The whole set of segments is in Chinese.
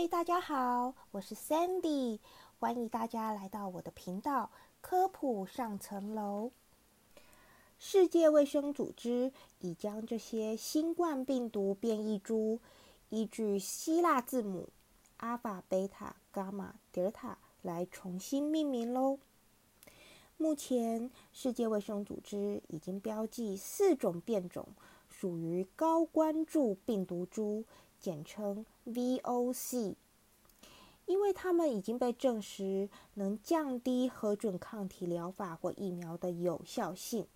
嗨，大家好，我是 Sandy，欢迎大家来到我的频道科普上层楼。世界卫生组织已将这些新冠病毒变异株依据希腊字母阿法、贝塔、伽马、德尔塔来重新命名喽。目前，世界卫生组织已经标记四种变种属于高关注病毒株。简称 VOC，因为它们已经被证实能降低核准抗体疗法或疫苗的有效性，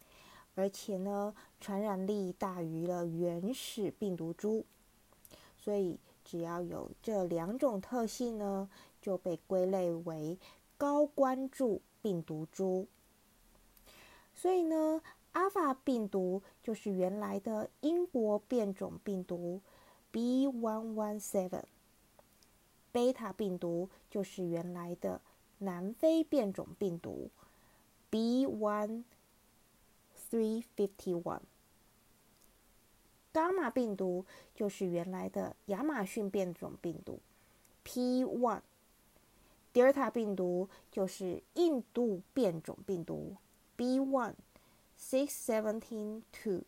而且呢，传染力大于了原始病毒株，所以只要有这两种特性呢，就被归类为高关注病毒株。所以呢，阿法病毒就是原来的英国变种病毒。B.1.1.7。贝塔病毒就是原来的南非变种病毒 B.1.351。伽马病毒就是原来的亚马逊变种病毒 P1。德尔塔病毒就是印度变种病毒 B.1.617.2。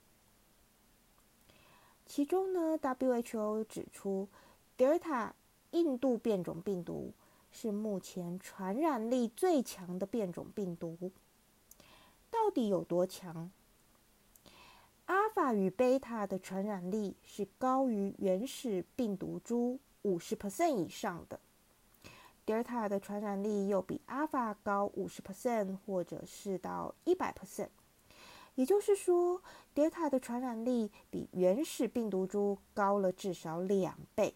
其中呢，WHO 指出，德尔塔印度变种病毒是目前传染力最强的变种病毒。到底有多强？阿法与贝塔的传染力是高于原始病毒株五十 percent 以上的，德尔塔的传染力又比阿法高五十 percent，或者是到一百 percent。也就是说，德尔塔的传染力比原始病毒株高了至少两倍。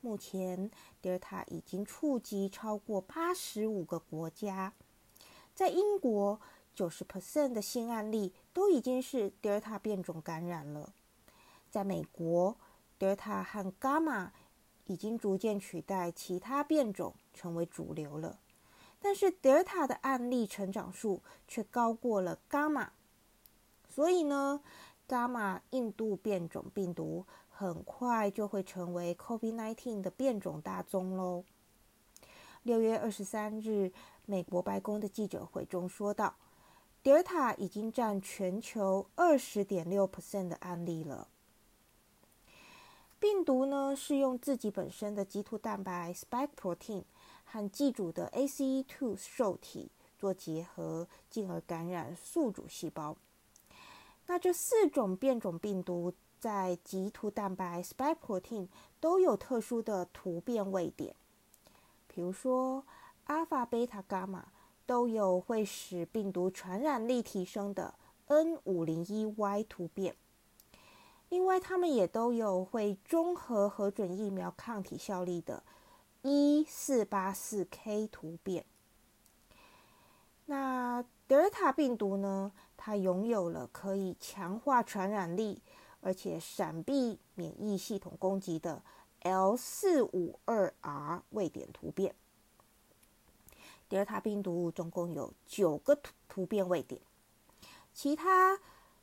目前，德尔塔已经触及超过八十五个国家。在英国，九十 percent 的新案例都已经是德尔塔变种感染了。在美国，德尔塔和伽马已经逐渐取代其他变种，成为主流了。但是德尔塔的案例成长数却高过了伽马，所以呢，伽马印度变种病毒很快就会成为 COVID-19 的变种大宗喽。六月二十三日，美国白宫的记者会中说道，德尔塔已经占全球二十点六 percent 的案例了。病毒呢是用自己本身的棘突蛋白 spike protein。和寄主的 ACE2 受体做结合，进而感染宿主细胞。那这四种变种病毒在棘突蛋白 spike protein 都有特殊的突变位点，比如说阿法、贝塔、伽马都有会使病毒传染力提升的 N501Y 突变。另外，它们也都有会中和核准疫苗抗体效力的。一四八四 K 突变，那德尔塔病毒呢？它拥有了可以强化传染力，而且闪避免疫系统攻击的 L 四五二 R 位点突变。德尔塔病毒总共有九个突突变位点，其他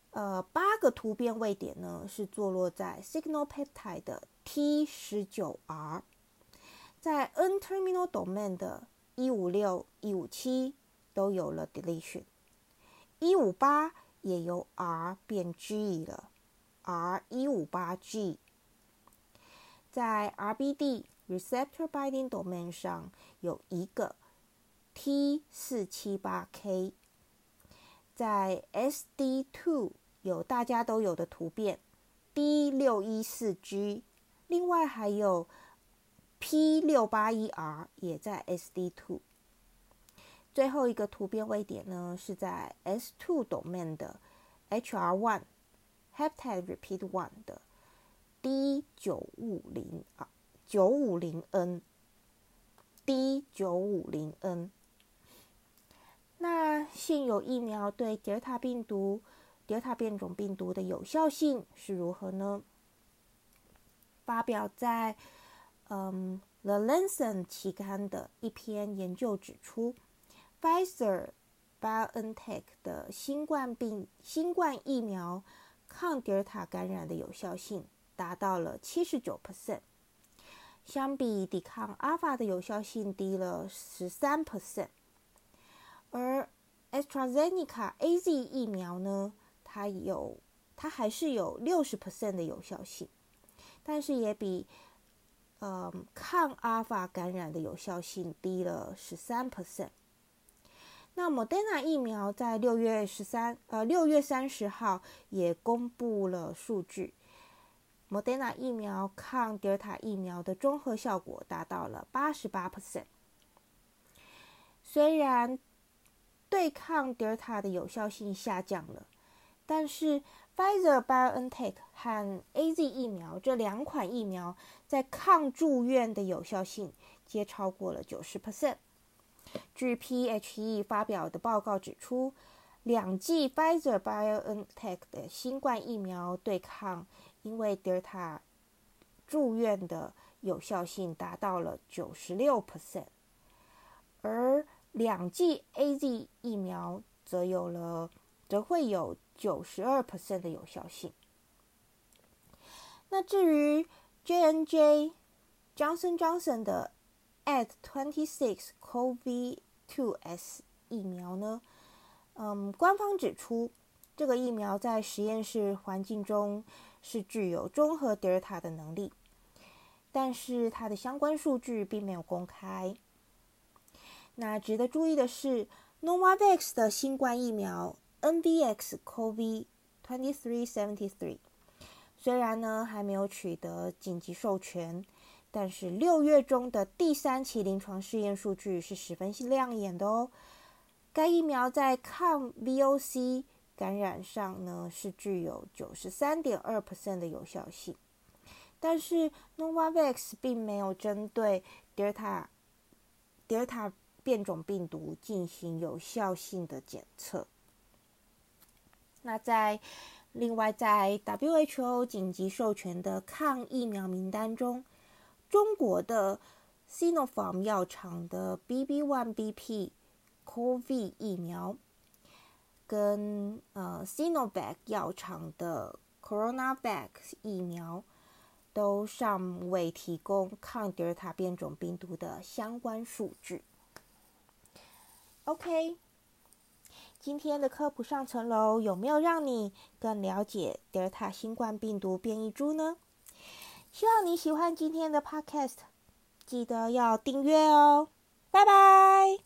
呃八个突变位点呢是坐落在 Signal Peptide 的 T 十九 R。在 N-terminal domain 的156、157都有了 deletion，158 也由 R 变 G 了，R158G。在 RBD receptor binding domain 上有一个 T478K，在 SD2 有大家都有的突变 D614G，另外还有。P 六八一 R 也在 SD two，最后一个突变位点呢是在 S two domain 的 HR one heptide repeat one 的 D 九五零啊九五零 N D 九五零 N。那现有疫苗对德尔塔病毒、德尔塔变种病毒的有效性是如何呢？发表在。嗯，《The Lancet》期刊的一篇研究指出，Pfizer、BioNTech 的新冠病新冠疫苗抗德尔塔感染的有效性达到了七十九 percent，相比抵抗阿尔法的有效性低了十三。percent，而 AstraZeneca AZ 疫苗呢，它有它还是有六十 percent 的有效性，但是也比呃抗阿尔法感染的有效性低了十三 percent。那 Moderna 疫苗在六月十三呃六月三十号也公布了数据。Moderna 疫苗抗德尔塔疫苗的综合效果达到了八十八 percent。虽然对抗德尔塔的有效性下降了，但是 Pfizer BioNTech 和 AZ 疫苗这两款疫苗在抗住院的有效性皆超过了九十 percent。据 PHE 发表的报告指出，两剂 Pfizer BioNTech 的新冠疫苗对抗因为德尔塔住院的有效性达到了九十六 percent，而两剂 AZ 疫苗则有了则会有九十二 percent 的有效性。那至于 J N J Johnson Johnson 的 At twenty six COVID two S 疫苗呢？嗯，官方指出，这个疫苗在实验室环境中是具有中和德尔塔的能力，但是它的相关数据并没有公开。那值得注意的是，Novavax 的新冠疫苗 NVX COVID twenty three seventy three 虽然呢还没有取得紧急授权。但是六月中的第三期临床试验数据是十分亮眼的哦。该疫苗在抗 VOC 感染上呢是具有九十三点二 percent 的有效性，但是 Novavax 并没有针对德尔塔德尔塔变种病毒进行有效性的检测。那在另外在 WHO 紧急授权的抗疫苗名单中。中国的 Sinopharm 药厂的 BB1BP COVID 疫苗，跟呃 Sinovac 药厂的 CoronaVac 疫苗，都尚未提供抗德尔塔变种病毒的相关数据。OK，今天的科普上层楼有没有让你更了解德尔塔新冠病毒变异株呢？希望你喜欢今天的 Podcast，记得要订阅哦，拜拜。